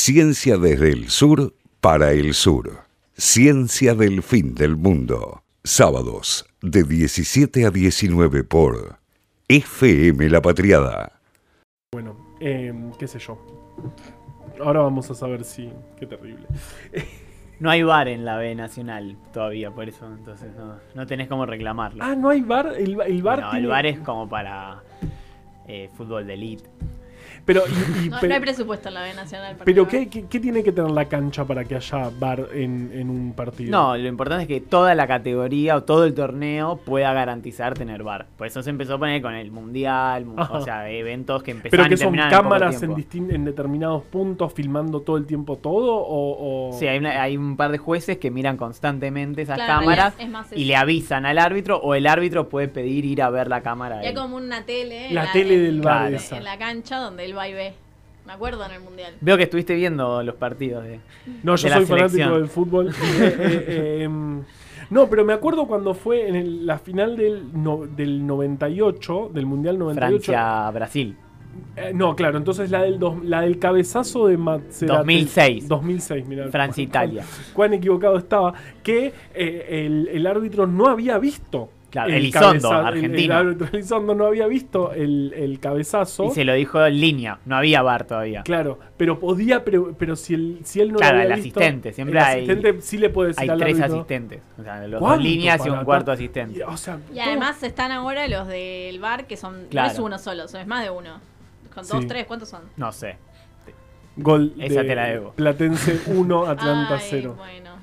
Ciencia desde el sur para el sur. Ciencia del fin del mundo. Sábados de 17 a 19 por FM La Patriada. Bueno, eh, qué sé yo. Ahora vamos a saber si. Qué terrible. No hay bar en la B Nacional todavía, por eso entonces no, no tenés cómo reclamarlo. Ah, no hay bar. El, el bar no, tiene- el bar es como para eh, fútbol de elite. Pero, y- y- No, pero, no hay presupuesto en la B Nacional. pero ¿qué, qué, qué tiene que tener la cancha para que haya bar en, en un partido? No, lo importante es que toda la categoría o todo el torneo pueda garantizar tener bar. Por eso se empezó a poner con el mundial, mu- Ajá. o sea, eventos que Pero empezaban que son en cámaras en, determinados puntos filmando todo el tiempo todo o... o- Sí, hay, una- hay un par de jueces que miran constantemente esas Claro, cámaras es- es más y le avisan al árbitro o el árbitro puede pedir ir a ver la cámara. Y hay él. como una tele. en La tele del bar Claro. esa. En la cancha donde él va y ve. Me acuerdo en el mundial. Veo que estuviste viendo los partidos de... No, yo de la soy fanático del fútbol. Eh, eh, eh, em, no, pero me acuerdo cuando fue en el- la final del, no- del 98, del Mundial 98. Francia-Brasil. Eh, no, claro, entonces la del, dos- la del cabezazo de Maserati. 2006. 2006, mira. Francia-Italia. Cuán equivocado estaba. Que eh, el, el árbitro no había visto. Claro, Elizondo, cabeza- el- argentino. El, árbitro Elizondo no había visto el, el cabezazo. Y se lo dijo en línea, no había bar todavía. Claro, pero podía, pero, pero si, él, si él no Claro, lo había el visto, asistente, siempre el hay- asistente sí le puede decir Hay al tres árbitro, asistentes. O sea, los dos ¿Cuánto líneas y un cuarto asistente. y, o sea, Y todo- además están ahora los del bar que son. Claro. No es uno solo, son- es más de uno. Con Sí. dos, tres, ¿cuántos son? No sé. Gol Esa de te la debo. Platense 1, Atlanta Ay, 0. Bueno.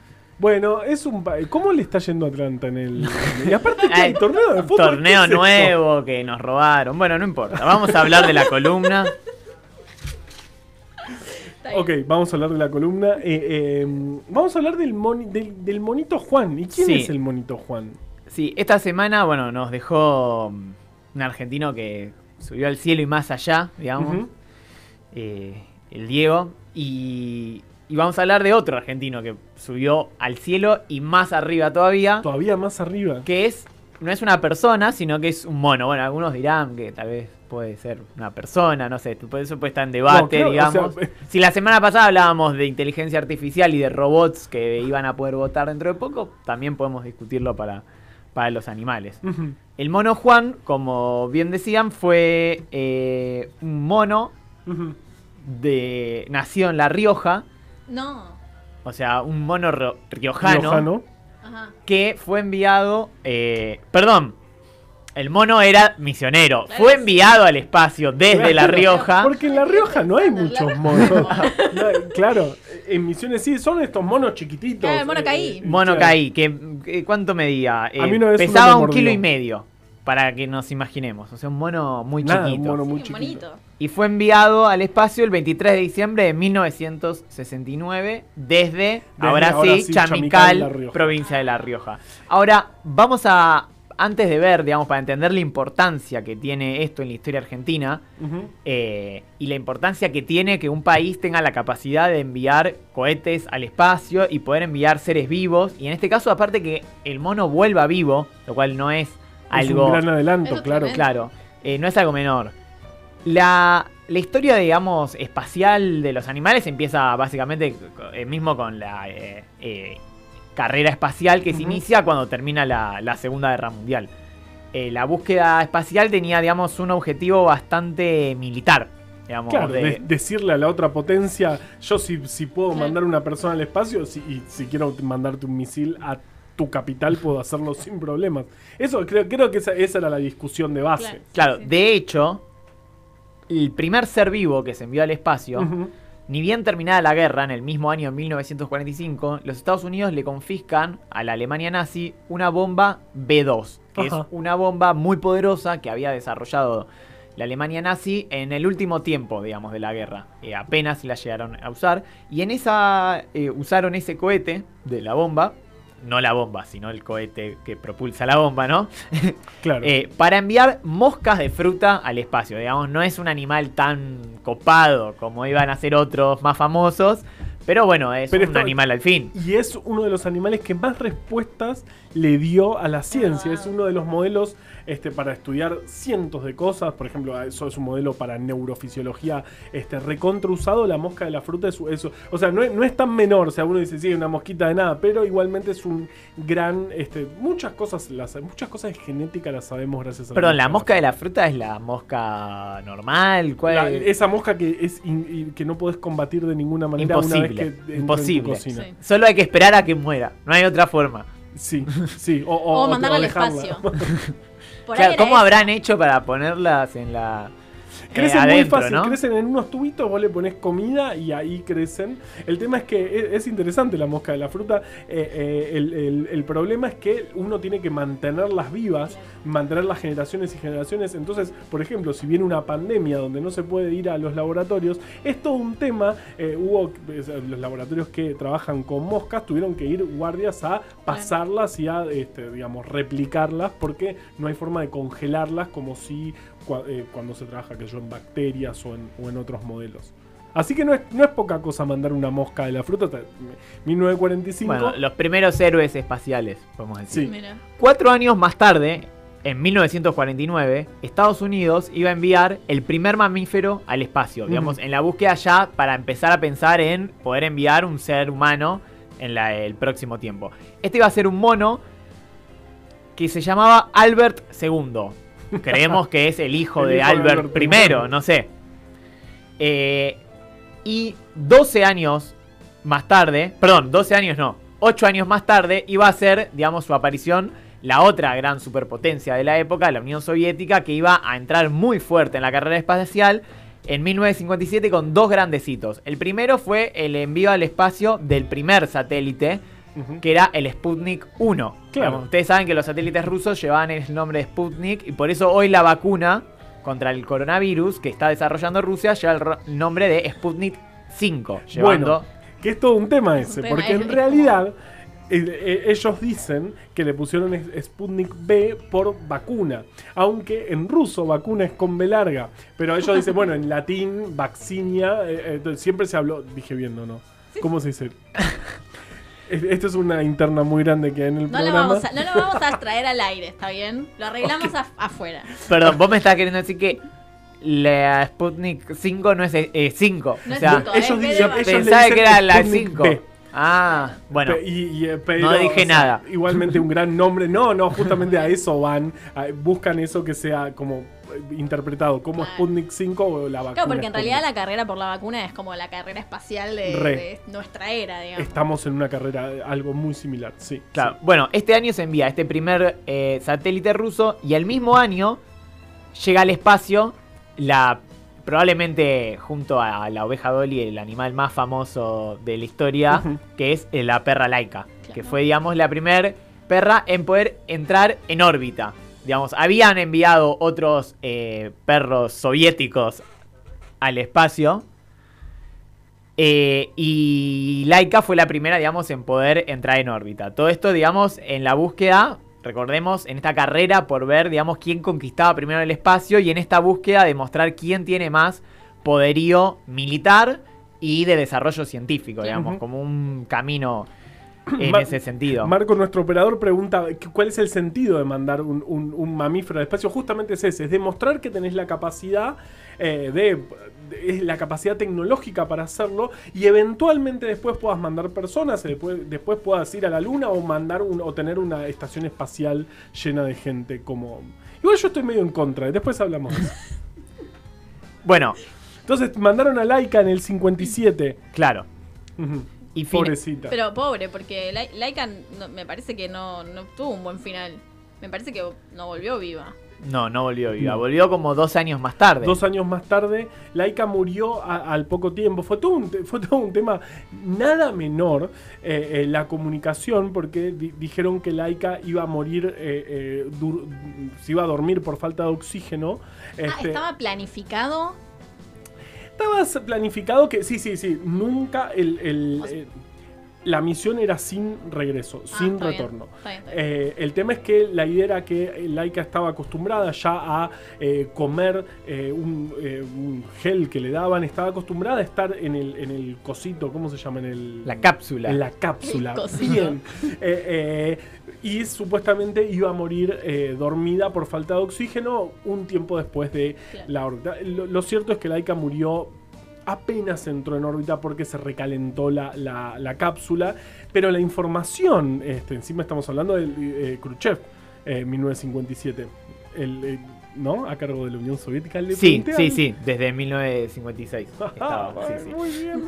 Bueno, es un ¿Cómo le está yendo a Atlanta en el Y aparte hay torneo de fútbol. Torneo nuevo que nos robaron. Bueno, no importa. Vamos a hablar de la columna. Ok, vamos a hablar de la columna. Eh, eh, vamos a hablar del, moni- del, del monito Juan. ¿Y quién Sí. es el monito Juan? Sí, esta semana, bueno, nos dejó un argentino que subió al cielo y más allá, digamos. Eh, el Diego. Y, y vamos a hablar de otro argentino que subió al cielo y más arriba todavía. Todavía más arriba. que es no es una persona, sino que es un mono. Bueno, algunos dirán que tal vez puede ser una persona, no sé, eso puede estar en debate, No, creo- o digamos. sea, si la semana pasada hablábamos de inteligencia artificial y de robots que iban a poder votar dentro de poco, también podemos discutirlo para, para los animales. El mono Juan, como bien decían, fue eh, un mono Ujú. de nació en La Rioja, No. o sea, un mono riojano Riojano. Ajá. que fue enviado. eh, perdón, el mono era misionero. Claro, Fue sí. enviado al espacio desde La Rioja. Porque en La Rioja no hay muchos monos. No claro, en Misiones sí son estos monos chiquititos. Claro, el mono caí. Mono claro. caí, que, que ¿cuánto medía? Eh, pesaba un kilo y medio. Para que nos imaginemos. O sea, un mono muy Nada, chiquito. un mono muy Sí, chiquito. bonito. Y fue enviado al espacio el 23 de diciembre de 1969 desde, ahora, ahora sí, sí, Chamical, provincia de La Rioja. Ahora, vamos a, antes de ver, digamos, para entender la importancia que tiene esto en la historia argentina eh, y la importancia que tiene que un país tenga la capacidad de enviar cohetes al espacio y poder enviar seres vivos. Y en este caso, aparte que el mono vuelva vivo, lo cual no es Es algo... un gran adelanto, Eso claro. Claro, eh, no es algo menor. La, la historia, digamos, espacial de los animales empieza básicamente eh, mismo con la eh, eh, carrera espacial que se inicia cuando termina la, la Segunda Guerra Mundial. Eh, la búsqueda espacial tenía, digamos, un objetivo bastante militar. Digamos, Claro, de- de- decirle a la otra potencia, yo si, si puedo mandar una persona al espacio si, y si quiero mandarte un misil a tu capital, puedo hacerlo sin problemas. Eso creo, creo que esa, esa era la discusión de base. Claro. Claro, Sí, sí. de hecho, el primer ser vivo que se envió al espacio. Ni bien terminada la guerra, en el mismo año 1945, los Estados Unidos le confiscan a la Alemania nazi una bomba B2, que es una bomba muy poderosa que había desarrollado la Alemania nazi en el último tiempo, digamos, de la guerra. Eh, apenas la llegaron a usar. Y en esa eh, usaron ese cohete de la bomba, no la bomba, sino el cohete que propulsa la bomba, ¿no? Claro. Eh, para enviar moscas de fruta al espacio. Digamos, no es un animal tan copado como iban a ser otros más famosos, Pero bueno, es Pero un esto- animal al fin. Y es uno de los animales que más respuestas le dio a la ciencia. Es uno de los modelos este, para estudiar cientos de cosas. Por ejemplo, eso es un modelo para neurofisiología este, recontra usado. La mosca de la fruta es eso. O sea, no es, no es tan menor. O sea, uno dice, sí, una mosquita de nada. Pero igualmente es un gran. Este, muchas cosas las, muchas cosas de genética las sabemos gracias a Perdón, la mosca de la fruta es la mosca normal. ¿Cuál La- es? esa mosca que es in- y que no podés combatir de ninguna manera una vez Imposible, que entra en tu imposible. cocina. Sí. Solo hay que esperar a que muera. No hay otra forma. Sí, sí. O, O, o- mandarla o al espacio. Por Claro, ¿Cómo habrán hecho para ponerlas en la. Eh, Crecen adentro, muy fácil, ¿no? crecen en unos tubitos, vos le pones comida y ahí crecen. El tema es que es, es interesante la mosca de la fruta. eh, eh, el, el- el problema es que uno tiene que mantenerlas vivas, mantener las generaciones y generaciones. Entonces, por ejemplo, si viene una pandemia donde no se puede ir a los laboratorios, es todo un tema. Eh, hubo los laboratorios que trabajan con moscas tuvieron que ir guardias a pasarlas y a, este, digamos, replicarlas porque no hay forma de congelarlas como si eh, cuando se trabaja que yo en bacterias o en, o en otros modelos. Así que no es, no es poca cosa mandar una mosca de la fruta. hasta 1945. Bueno, los primeros héroes espaciales, podemos decir. Sí. Cuatro años más tarde, en 1949, Estados Unidos iba a enviar el primer mamífero al espacio. Digamos, en la búsqueda ya para empezar a pensar en poder enviar un ser humano en la- el próximo tiempo. Este iba a ser un mono que se llamaba Albert II. Creemos que es el hijo El de hijo de Albert I. no sé. Eh, y 12 años más tarde, perdón, 12 años no, 8 años más tarde iba a ser, digamos, su aparición la otra gran superpotencia de la época, la Unión Soviética, que iba a entrar muy fuerte en la carrera espacial en 1957 con dos grandes hitos. El primero fue el envío al espacio del primer satélite, Que era el Sputnik 1. Claro. Ustedes saben que los satélites rusos llevaban el nombre de Sputnik y por eso hoy la vacuna contra el coronavirus que está desarrollando Rusia lleva el nombre de Sputnik 5, llevando Bueno, que es todo un tema ese, tema, porque es- en realidad eh, eh, ellos dicen que le pusieron Sputnik B por vacuna, aunque en ruso vacuna es con B larga, pero ellos dicen, bueno, en latín, vaccinia, eh, eh, entonces siempre se habló, dije bien, no, no, ¿cómo se dice? Es- Esto es una interna muy grande que hay en el No lo, programa. vamos a, no lo vamos a traer al aire, ¿está bien? Lo arreglamos af- afuera. Perdón, vos me estás queriendo decir que la Sputnik 5 no es 5. No o es sea, cinco, ellos es pensaba que era la Sputnik 5. B. Ah, bueno. Y- y, eh, pero, No dije nada. Igualmente un gran nombre. No, no, justamente a eso van. a- buscan eso que sea como eh, interpretado como Claro. Sputnik 5 o la vacuna. Claro, porque en realidad la carrera por la vacuna es como la carrera espacial de, nuestra era, digamos. Estamos en una carrera, algo muy similar, sí. Claro, sí. bueno, este año se envía este primer eh, satélite ruso y el mismo año llega al espacio la probablemente junto a la oveja Dolly el animal más famoso de la historia, que es eh, la perra laica, que fue digamos la primer perra en poder entrar en órbita. Digamos, habían enviado otros eh, perros soviéticos al espacio, eh, y Laika fue la primera, digamos, en poder entrar en órbita. Todo esto, digamos, en la búsqueda, recordemos, en esta carrera por ver, digamos, quién conquistaba primero el espacio y en esta búsqueda de mostrar quién tiene más poderío militar y de desarrollo científico, digamos, como un camino en ese sentido. Marco, nuestro operador, pregunta ¿qué- cuál es el sentido de mandar un, un- un mamífero al espacio. Justamente es ese, es demostrar que tenés la capacidad eh, de, la capacidad tecnológica para hacerlo y eventualmente después puedas mandar personas, y después, después puedas ir a la luna o mandar un, o tener una estación espacial llena de gente como. Igual yo estoy medio en contra, después hablamos. Bueno, Entonces mandaron a Laika en el 57. claro. Y Pobrecita. Pero pobre, porque Lai- Laika no- me parece que no, no tuvo un buen final. Me parece que no volvió viva. No, no volvió viva. Volvió como dos años más tarde. Dos años más tarde, Laika murió a- al poco tiempo. Fue todo un, fue todo un tema nada menor eh, eh, la comunicación, porque di- dijeron que Laika iba a morir, eh, eh, dur- se iba a dormir por falta de oxígeno. Ah, Este, estaba planificado. Estaba planificado que, sí, sí, sí, nunca el... el- O sea- eh, la misión era sin regreso, Ah, sin está bien, retorno. está bien, está bien. Eh, el tema es que la idea era que Laika estaba acostumbrada ya a eh, comer eh, un, eh, un gel que le daban, estaba acostumbrada a estar en el, en el cosito, ¿cómo se llama? En el, La cápsula. En la cápsula. Bien. Y supuestamente iba a morir eh, dormida por falta de oxígeno un tiempo después de Claro. la órbita. Lo, lo cierto es que Laika murió apenas entró en órbita porque se recalentó la, la- la cápsula, pero la información, este, encima estamos hablando de eh, Khrushchev, eh, 1957, el, eh, ¿no? A cargo de la Unión Soviética. Le Sí, sí, sí, desde 1956. estaba, sí, Ay, sí. Muy bien.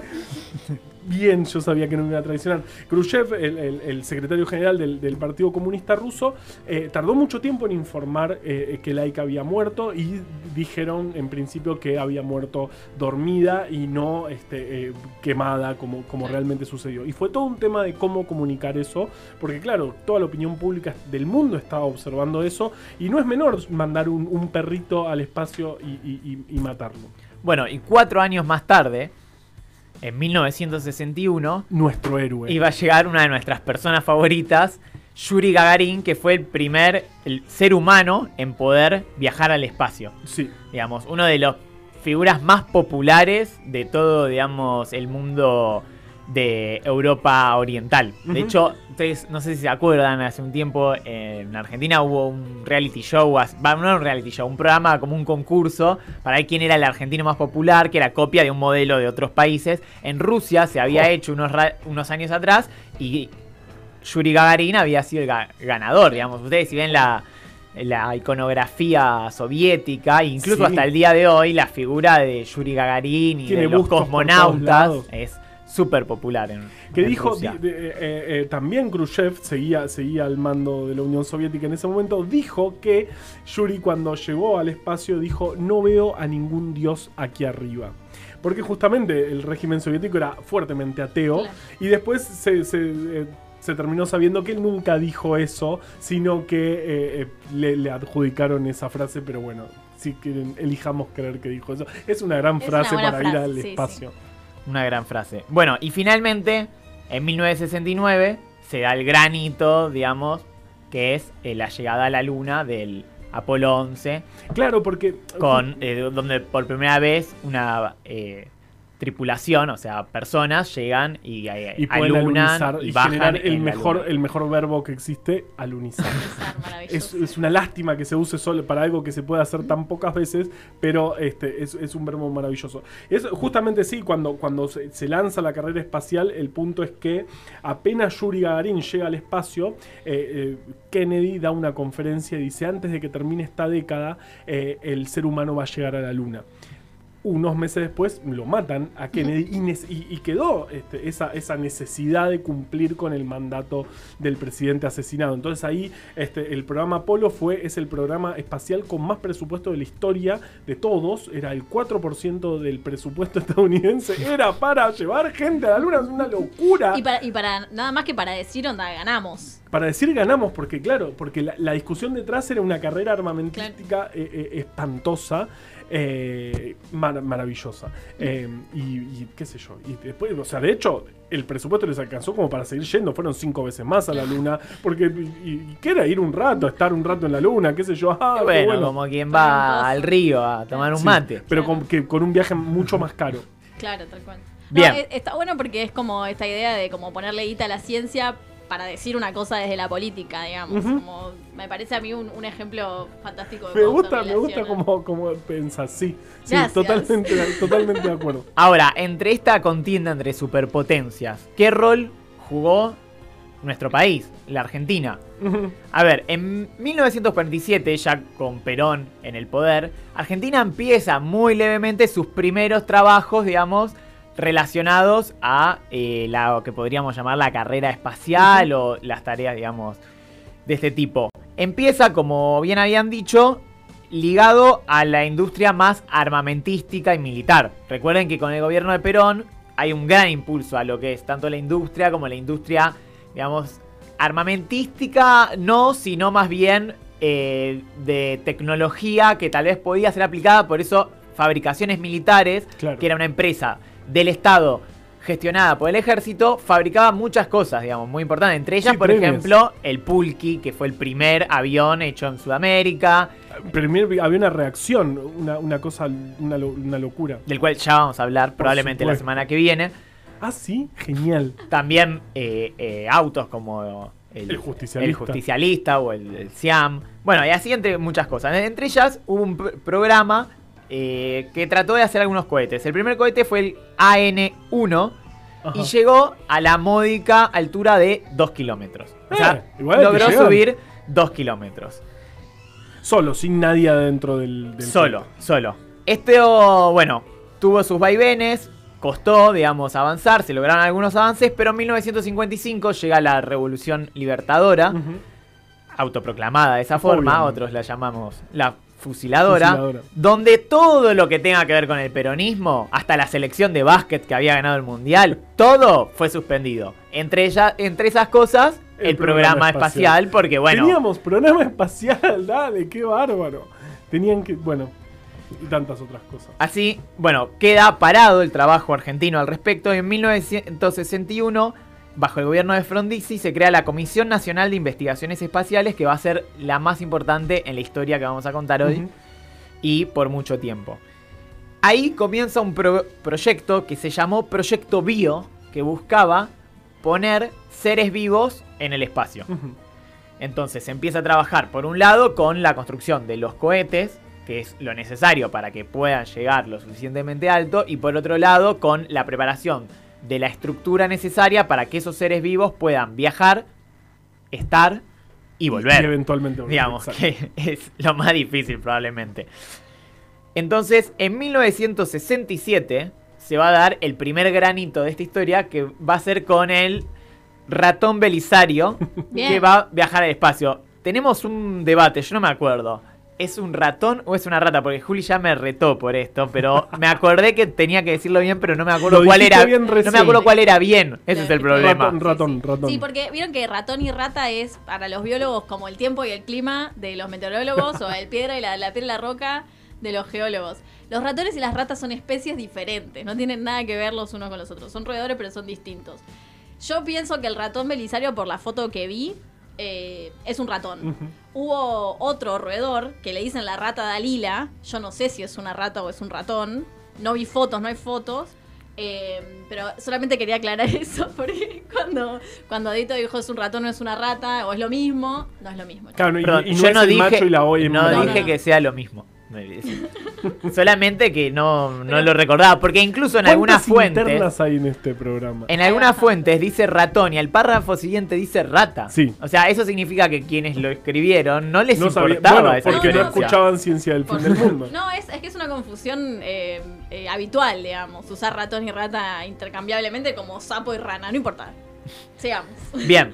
Bien, yo sabía que no me iba a traicionar. Khrushchev, el, el- el secretario general del, del Partido Comunista Ruso, eh, tardó mucho tiempo en informar eh, que Laika había muerto y dijeron en principio que había muerto dormida y no este, eh, quemada como, como realmente sucedió. Y fue todo un tema de cómo comunicar eso, porque claro, toda la opinión pública del mundo estaba observando eso y no es menor mandar un, un perrito al espacio y, y- y- y matarlo. Bueno, y cuatro años más tarde, en 1961, Nuestro héroe. iba a llegar una de nuestras personas favoritas, Yuri Gagarin, que fue el primer el ser humano en poder viajar al espacio. Sí. Digamos, uno de las figuras más populares de todo, digamos, el mundo de Europa Oriental. De hecho, ustedes no sé si se acuerdan, hace un tiempo en Argentina hubo un reality show, va, no un reality show, un programa como un concurso para ver quién era el argentino más popular, que era copia de un modelo de otros países. En Rusia se había Oh. hecho unos, unos años atrás y Yuri Gagarin había sido el ga- ganador, digamos. Ustedes si ven la, la iconografía soviética, incluso Sí. hasta el día de hoy, la figura de Yuri Gagarin y Tiene de los cosmonautas es súper popular en Que en dijo, Rusia. di- de- eh, eh, también Khrushchev seguía, seguía al mando de la Unión Soviética en ese momento, dijo que Yuri cuando llegó al espacio dijo, no veo a ningún dios aquí arriba. Porque justamente el régimen soviético era fuertemente ateo Claro. y después se, se, eh, se terminó sabiendo que él nunca dijo eso, sino que eh, eh, le, le adjudicaron esa frase, pero bueno, si quieren, elijamos creer que dijo eso. Es una gran Es frase para ir al sí, sí. Una gran frase. Bueno, y finalmente, en 1969, se da el gran hito, digamos, que es eh, la llegada a la luna del Apolo 11, Claro, porque... con, eh, donde por primera vez una eh, tripulación, o sea, personas llegan y, eh, y pueden alunan alunizar y, y bajan generar el mejor, el mejor verbo que existe, alunizar. Es, es una lástima que se use solo para algo que se puede hacer tan pocas veces, pero este es, es un verbo maravilloso. Es justamente sí, cuando, cuando se, se lanza la carrera espacial, el punto es que apenas Yuri Gagarin llega al espacio, eh, eh, Kennedy da una conferencia y dice, antes de que termine esta década, eh, el ser humano va a llegar a la luna unos meses después lo matan a Kennedy y, nes- y- y quedó este, esa, esa necesidad de cumplir con el mandato del presidente asesinado. Entonces ahí este, el programa Apolo fue, es el programa espacial con más presupuesto de la historia de todos. Era el 4% del presupuesto estadounidense. Era para llevar gente a la luna. Es una locura. Y para, y para nada más que para decir, onda, ganamos. Para decir ganamos, porque claro, porque la, la discusión detrás era una carrera armamentística eh, eh, espantosa, eh, mar- maravillosa. Eh, y, y qué sé yo. Y después, o sea, de hecho, el presupuesto les alcanzó como para seguir yendo. Fueron cinco veces más a la luna. Porque, y, y ¿qué era? Ir un rato, estar un rato en la luna, qué sé yo. Ah, bueno, bueno. como quien va al río a tomar un Sí, mate. pero con, que, con un viaje mucho más caro. Claro, tal cual. Bien. No, e- está bueno porque es como esta idea de como ponerle guita a la ciencia para decir una cosa desde la política, digamos. Como me parece a mí un, un ejemplo fantástico de Me gusta, me gusta como, como pensás, sí. Sí, totalmente, totalmente de acuerdo. Ahora, entre esta contienda entre superpotencias, ¿qué rol jugó nuestro país, la Argentina? A ver, en 1947, ya con Perón en el poder, Argentina empieza muy levemente sus primeros trabajos, digamos, relacionados a eh, la lo que podríamos llamar la carrera espacial o las tareas, digamos, de este tipo. Empieza, como bien habían dicho, ligado a la industria más armamentística y militar. Recuerden que con el gobierno de Perón hay un gran impulso a lo que es tanto la industria como la industria, digamos, armamentística, no, sino más bien eh, de tecnología que tal vez podía ser aplicada, por eso fabricaciones militares, Claro. que era una empresa del Estado gestionada por el ejército, fabricaba muchas cosas, digamos, muy importantes. Entre ellas, Sí, por premios. ejemplo, el Pulki, que fue el primer avión hecho en Sudamérica, Primero había una reacción, una, una cosa, una, lo- una locura. del cual ya vamos a hablar probablemente la semana que viene. Ah, sí, genial. También eh, eh, autos como el, El justicialista. el justicialista o el, el Siam. Bueno, y así entre muchas cosas. Entre ellas hubo un pr- programa eh, que trató de hacer algunos cohetes. El primer cohete fue el AN-1 Ajá. y llegó a la módica altura de 2 kilómetros. O Eh, sea, que logró subir 2 kilómetros. Solo, sin nadie adentro del. del Solo, cohete. solo. Esto, bueno, tuvo sus vaivenes, costó, digamos, avanzar, se lograron algunos avances, pero en 1955 llega la Revolución Libertadora, autoproclamada de esa forma, Obviamente. otros la llamamos la fusiladora, Fusiladora. donde todo lo que tenga que ver con el peronismo, hasta la selección de básquet que había ganado el mundial, todo fue suspendido. Entre, ella, entre esas cosas, el, El programa, programa espacial, espacial. porque bueno... Teníamos programa espacial, dale, qué bárbaro. Tenían que. Bueno, y tantas otras cosas. Así, bueno, queda parado el trabajo argentino al respecto. En 1961, bajo el gobierno de Frondizi, se crea la Comisión Nacional de Investigaciones Espaciales, que va a ser la más importante en la historia que vamos a contar hoy y por mucho tiempo. Ahí comienza un pro- proyecto que se llamó Proyecto Bio, que buscaba poner seres vivos en el espacio. Entonces se empieza a trabajar, por un lado, con la construcción de los cohetes, que es lo necesario para que puedan llegar lo suficientemente alto, y por otro lado, con la preparación de la estructura necesaria para que esos seres vivos puedan viajar, estar y volver. Y eventualmente volver, Digamos exacto. que es lo más difícil probablemente. Entonces, en 1967 se va a dar el primer granito de esta historia que va a ser con el ratón Belisario Bien. que va a viajar al espacio. Tenemos un debate, yo no me acuerdo. ¿Es un ratón o es una rata? Porque Juli ya me retó por esto, pero me acordé que tenía que decirlo bien, pero no me acuerdo Lo cuál era. bien no me acuerdo cuál era bien. Ese es el problema. Ratón, ratón, ratón. Sí, porque vieron que ratón y rata es para los biólogos como el tiempo y el clima de los meteorólogos o el piedra y la, la piedra y la roca de los geólogos. Los ratones y las ratas son especies diferentes, no tienen nada que ver los unos con los otros. Son roedores pero son distintos. Yo pienso que el ratón belisario, por la foto que vi, eh, es un ratón. Hubo otro roedor que le dicen la rata Dalila. Yo no sé si es una rata o es un ratón. No vi fotos, no hay fotos. Eh, pero solamente quería aclarar eso, porque cuando, cuando Adito dijo es un ratón, no es una rata, o es lo mismo, no es lo mismo. Claro, no, y, Perdón, y no yo es no el dije, macho y la hoy no No, dije no. que sea lo mismo. Solamente que no, no lo recordaba. Porque incluso en algunas fuentes. internas hay en este programa? En algunas fuentes dice ratón y al párrafo siguiente dice rata. Sí. O sea, eso significa que quienes lo escribieron no les no sabía, importaba bueno, esa porque no escuchaban ciencia del fin del mundo. No, es, es que es una confusión eh, eh, habitual, digamos. Usar ratón y rata intercambiablemente como sapo y rana, no importa. Sigamos. Bien.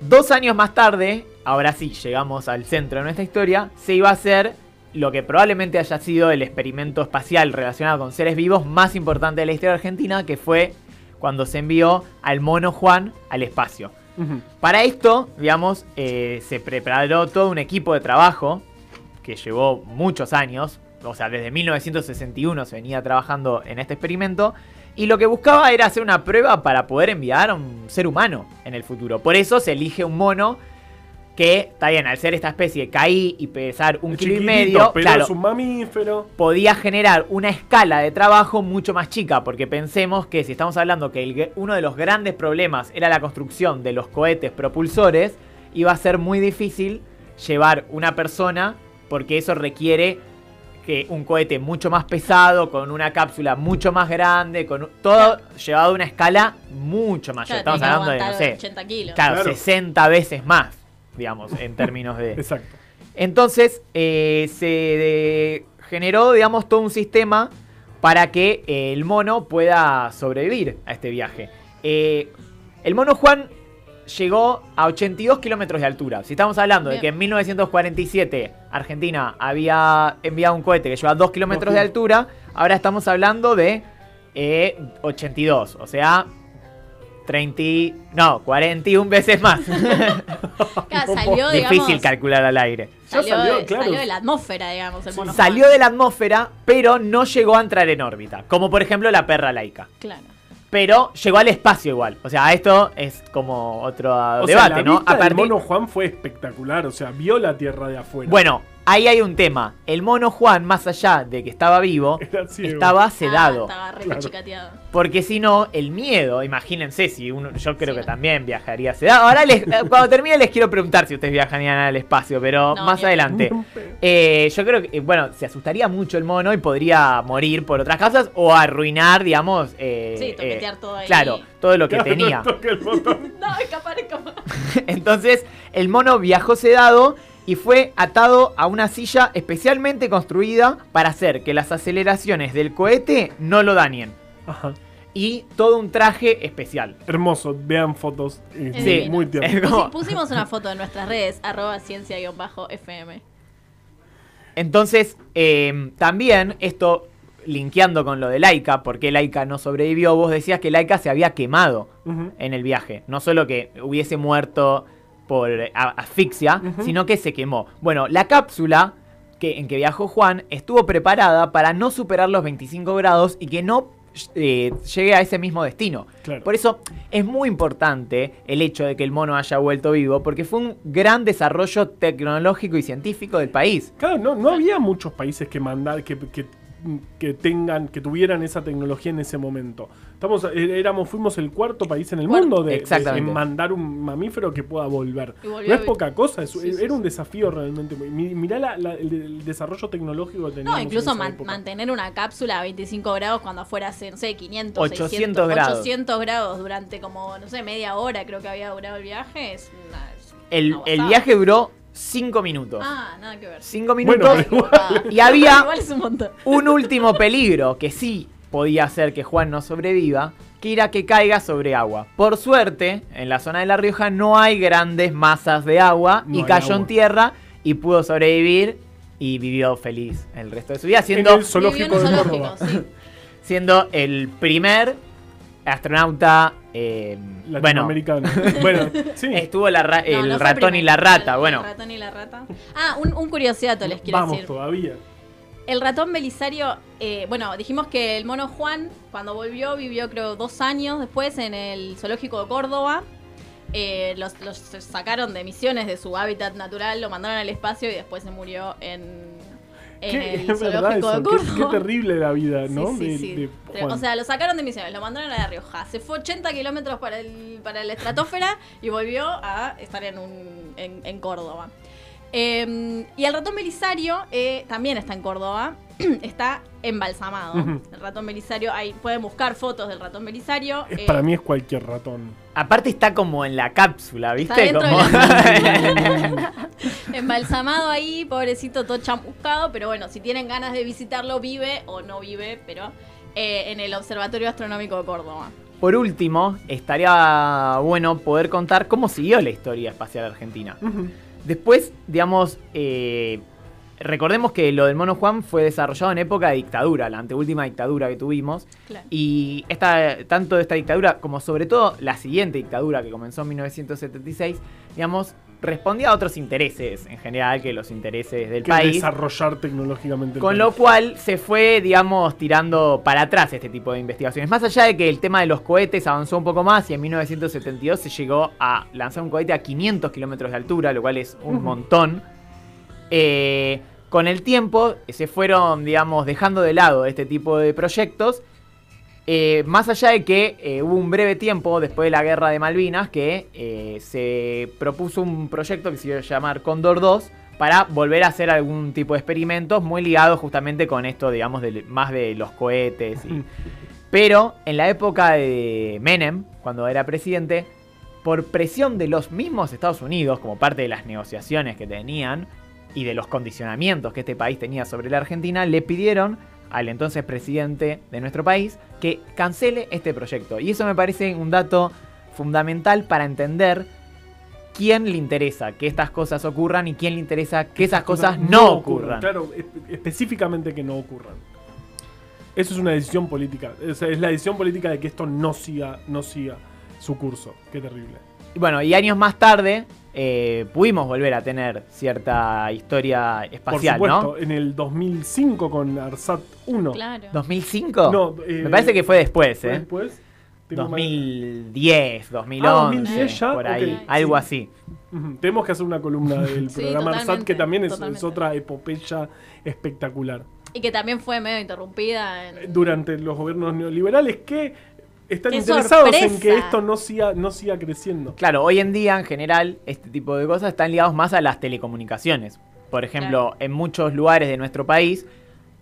Dos años más tarde, ahora sí, llegamos al centro de nuestra historia, se iba a hacer lo que probablemente haya sido el experimento espacial relacionado con seres vivos más importante de la historia argentina, que fue cuando se envió al mono Juan al espacio. Para esto, digamos, eh, se preparó todo un equipo de trabajo que llevó muchos años, o sea, desde 1961 se venía trabajando en este experimento, y lo que buscaba era hacer una prueba para poder enviar a un ser humano en el futuro. Por eso se elige un mono que, está bien, al ser esta especie caí y pesar un Es kilo y medio, pero claro, es un mamífero. podía generar una escala de trabajo mucho más chica, porque pensemos que si estamos hablando que el- uno de los grandes problemas era la construcción de los cohetes propulsores, iba a ser muy difícil llevar una persona, porque eso requiere que un cohete mucho más pesado, con una cápsula mucho más grande, con un- todo llevado a una escala mucho mayor. Claro, estamos hablando de, no sé, 80 kilos. claro, Claro. 60 veces más, digamos, en términos de... Exacto. Entonces eh, se de- generó, digamos, todo un sistema para que eh, el mono pueda sobrevivir a este viaje. Eh, el mono Juan llegó a 82 kilómetros de altura. Si estamos hablando de que en 1947 Argentina había enviado un cohete que lleva 2 kilómetros de altura, ahora estamos hablando de eh, 82, o sea... 30, y- no, 41 veces más. Claro, salió, digamos, Difícil calcular al aire. Salió, salió, de, claro. salió de la atmósfera, digamos, el mono Salió de la atmósfera, pero no llegó a entrar en órbita. Como por ejemplo la perra laica. Claro. pero llegó al espacio igual. O sea, esto es como otro O sea, debate, la ¿no? vista A del mono Juan fue espectacular, o sea, vio la tierra de afuera. Bueno, ahí hay un tema. El mono Juan, más allá de que estaba vivo, estaba sedado. Ah, estaba re Claro. Porque si no, el miedo, imagínense si uno, yo creo Sí. que también viajaría sedado. Ahora les- eh, cuando termine les quiero preguntar si ustedes viajarían al espacio, pero No, más adelante. Eh, yo creo que, eh, bueno, se asustaría mucho el mono y podría morir por otras causas o arruinar, digamos. eh, Sí, toquetear eh, todo ahí. Claro, todo lo que Claro, tenía. toca el botón. No, escapar, escapar. Entonces, el mono viajó sedado y fue atado a una silla especialmente construida para hacer que las aceleraciones del cohete no lo dañen. Ajá. Y todo un traje especial. Hermoso, vean fotos. Sí. muy, tierno. Pusimos una foto en nuestras redes, arroba ciencia-fm. Entonces, eh, también esto linkeando con lo de Laika, porque Laika no sobrevivió, vos decías que Laika se había quemado en el viaje. No solo que hubiese muerto por eh, asfixia, sino que se quemó. Bueno, la cápsula que, en que viajó Juan estuvo preparada para no superar los 25 grados y que no eh, llegue a ese mismo destino. Claro. Por eso es muy importante el hecho de que el mono haya vuelto vivo, porque fue un gran desarrollo tecnológico y científico del país. Claro, no, no había muchos países que mandar, que, que, que tengan, que tuvieran esa tecnología en ese momento. Estamos, eh, éramos, fuimos el cuarto país en el Cuarto. mundo de, mandar un mamífero que pueda volver. No es poca cosa, es- Sí, sí, era un sí. desafío realmente. Mirá la- la- el, el desarrollo tecnológico que teníamos. No, incluso en esa man- época. mantener una cápsula a 25 grados cuando afuera hace, no sé, 500, 800 600, grados. 800 grados durante como, no sé, media hora creo que había durado el viaje. Es una, es El, una el viaje duró 5 minutos. Ah, nada que ver. 5 Bueno, minutos. igual. Y había Igual es un montón. un último peligro que sí podía hacer que Juan no sobreviva, que era que caiga sobre agua. Por suerte, en la zona de La Rioja no hay grandes masas de agua No y hay cayó en agua. tierra y pudo sobrevivir y vivió feliz el resto de su vida, En siendo, el zoológico Vivió en de un Córdoba. zoológico, sí. siendo el primer astronauta. Eh, bueno, Latinoamericano. bueno, sí. estuvo la ra- No, el no ratón y la rata. el- bueno, El ratón y la rata. Ah, un, un curiosidad les quiero Vamos decir. todavía. El ratón Belisario, eh, bueno, dijimos que el mono Juan, cuando volvió, vivió creo dos años después en el zoológico de Córdoba. Eh, los, los sacaron de misiones de su hábitat natural, lo mandaron al espacio y después se murió en, en Qué- el es verdad zoológico eso. de Qué, Córdoba. qué terrible la vida, ¿no? Sí, sí, de, sí. de Tre- Juan. O sea, lo sacaron de misiones, lo mandaron a La Rioja. Se fue 80 kilómetros para, el, para la estratosfera y volvió a estar en, un, en, en Córdoba. Eh, y el ratón Belisario eh, también está en Córdoba. está embalsamado. El ratón Belisario, ahí pueden buscar fotos del ratón Belisario. Es- eh, para mí es cualquier ratón. aparte está como en la cápsula, ¿viste? Como- la- embalsamado ahí, pobrecito, todo chamuscado. Pero bueno, si tienen ganas de visitarlo, vive o no vive, pero eh, en el Observatorio Astronómico de Córdoba. Por último, estaría bueno poder contar cómo siguió la historia espacial argentina. Después, digamos, eh, recordemos que lo del Mono Juan fue desarrollado en época de dictadura, la anteúltima dictadura que tuvimos. Claro. Y esta, tanto esta dictadura como sobre todo la siguiente dictadura que comenzó en 1976, digamos, respondía a otros intereses en general que los intereses del Que país. desarrollar tecnológicamente. el Con país. lo cual se fue, digamos, tirando para atrás este tipo de investigaciones. Más allá de que el tema de los cohetes avanzó un poco más y en 1972 se llegó a lanzar un cohete a 500 kilómetros de altura, lo cual es un montón. Eh, con el tiempo se fueron, digamos, dejando de lado este tipo de proyectos. eh, más allá de que eh, hubo un breve tiempo después de la guerra de Malvinas que se propuso un proyecto que se iba a llamar Condor 2 para volver a hacer algún tipo de experimentos muy ligados justamente con esto, digamos, de, más de los cohetes. y- Pero en la época de Menem, cuando era presidente, por presión de los mismos Estados Unidos, como parte de las negociaciones que tenían y de los condicionamientos que este país tenía sobre la Argentina, le pidieron al entonces presidente de nuestro país que cancele este proyecto. Y eso me parece un dato fundamental para entender quién le interesa que estas cosas ocurran y quién le interesa que esas cosas no ocurran. Claro, espe- específicamente que no ocurran. Eso es una decisión política. Es la decisión política de que esto no siga, no siga su curso. Qué terrible. Y bueno, y años más tarde eh, pudimos volver a tener cierta historia espacial, Por supuesto, ¿no? en el 2005 con ARSAT 1. Claro. ¿2005? No, eh, Me parece que fue después, ¿Fue ¿eh? después? Tengo mal- 2010, 2011, Ah, 2010 ya, por ahí, algo sí. así. Tenemos que hacer una columna del Sí, programa ARSAT, que también es, otra epopeya espectacular. Y que también fue medio interrumpida. en- Durante los gobiernos neoliberales que están ¡Qué interesados en que esto no siga, no siga creciendo. Claro, hoy en día en general este tipo de cosas están ligados más a las telecomunicaciones. Por ejemplo, en muchos lugares de nuestro país,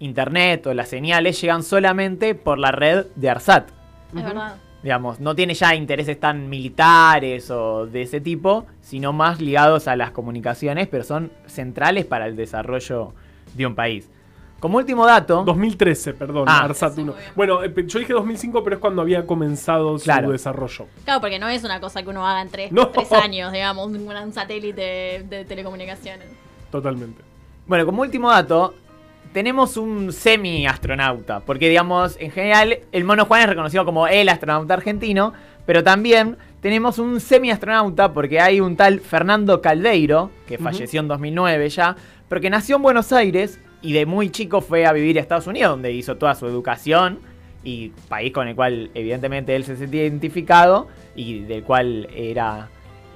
internet o las señales llegan solamente por la red de ARSAT. Es verdad. Digamos, no tiene ya intereses tan militares o de ese tipo, sino más ligados a las comunicaciones, pero son centrales para el desarrollo de un país. Como último dato, 2013, perdón, Ah. ARSAT Sí, 1. muy bien. Bueno, eh, yo dije 2005, pero es cuando había comenzado Claro. su desarrollo. Claro, porque no es una cosa que uno haga en tres, No. tres años, digamos, un, un satélite de, de telecomunicaciones. Totalmente. Bueno, como último dato, tenemos un semi-astronauta, porque digamos, en general, el Mono Juan es reconocido como el astronauta argentino, pero también tenemos un semi-astronauta porque hay un tal Fernando Caldeiro, que falleció en 2009 ya, pero que nació en Buenos Aires y de muy chico fue a vivir a Estados Unidos, donde hizo toda su educación y país con el cual evidentemente él se sentía identificado y del cual era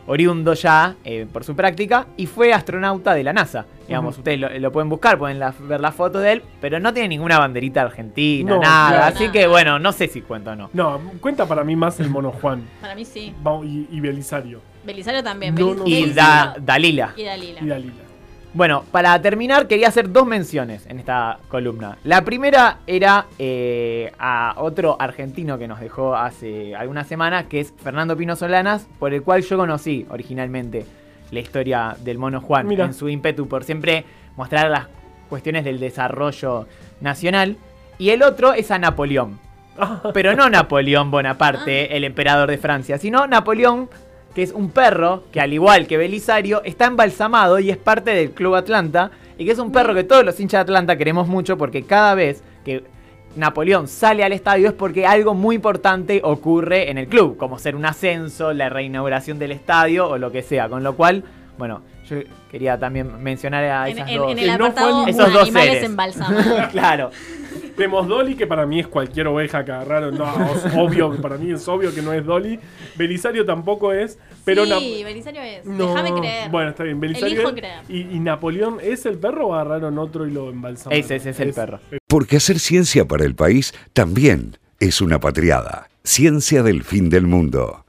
oriundo ya eh, por su práctica y fue astronauta de la NASA. Digamos, ustedes lo, lo pueden buscar, pueden la- ver la foto de él, pero no tiene ninguna banderita argentina, No, nada. claro. Así que bueno, no sé si cuenta o no. No, cuenta para mí más el mono Juan Para mí sí. Y, y Belisario. Belisario también. No, no, Y Belisario da, no. Dalila. Y Dalila. Y Dalila. Bueno, para terminar quería hacer dos menciones en esta columna. La primera era eh, a otro argentino que nos dejó hace algunas semanas, que es Fernando Pino Solanas, por el cual yo conocí originalmente la historia del mono Juan Mira. en su ímpetu por siempre mostrar las cuestiones del desarrollo nacional. Y el otro es a Napoleón. Pero no Napoleón Bonaparte, el emperador de Francia, sino Napoleón, que es un perro que al igual que Belisario está embalsamado y es parte del Club Atlanta y que es un perro que todos los hinchas de Atlanta queremos mucho porque cada vez que Napoleón sale al estadio es porque algo muy importante ocurre en el club, como ser un ascenso, la reinauguración del estadio o lo que sea, con lo cual, bueno, yo quería también mencionar a En, esas en- dos. en Que el no apartado fue Esos dos animales seres. embalsamados. claro. Tenemos Dolly, que para mí es cualquier oveja que agarraron. No, es obvio, para mí es obvio que no es Dolly. Belisario tampoco es, pero sí, Nap- Belisario es. No. Déjame creer. Bueno, está bien. Belisario Elijo es. creer. Y, y Napoleón es el perro o agarraron otro y lo embalsamaron? Ese, ese es el perro. Porque hacer ciencia para el país también es una patriada. Ciencia del fin del mundo.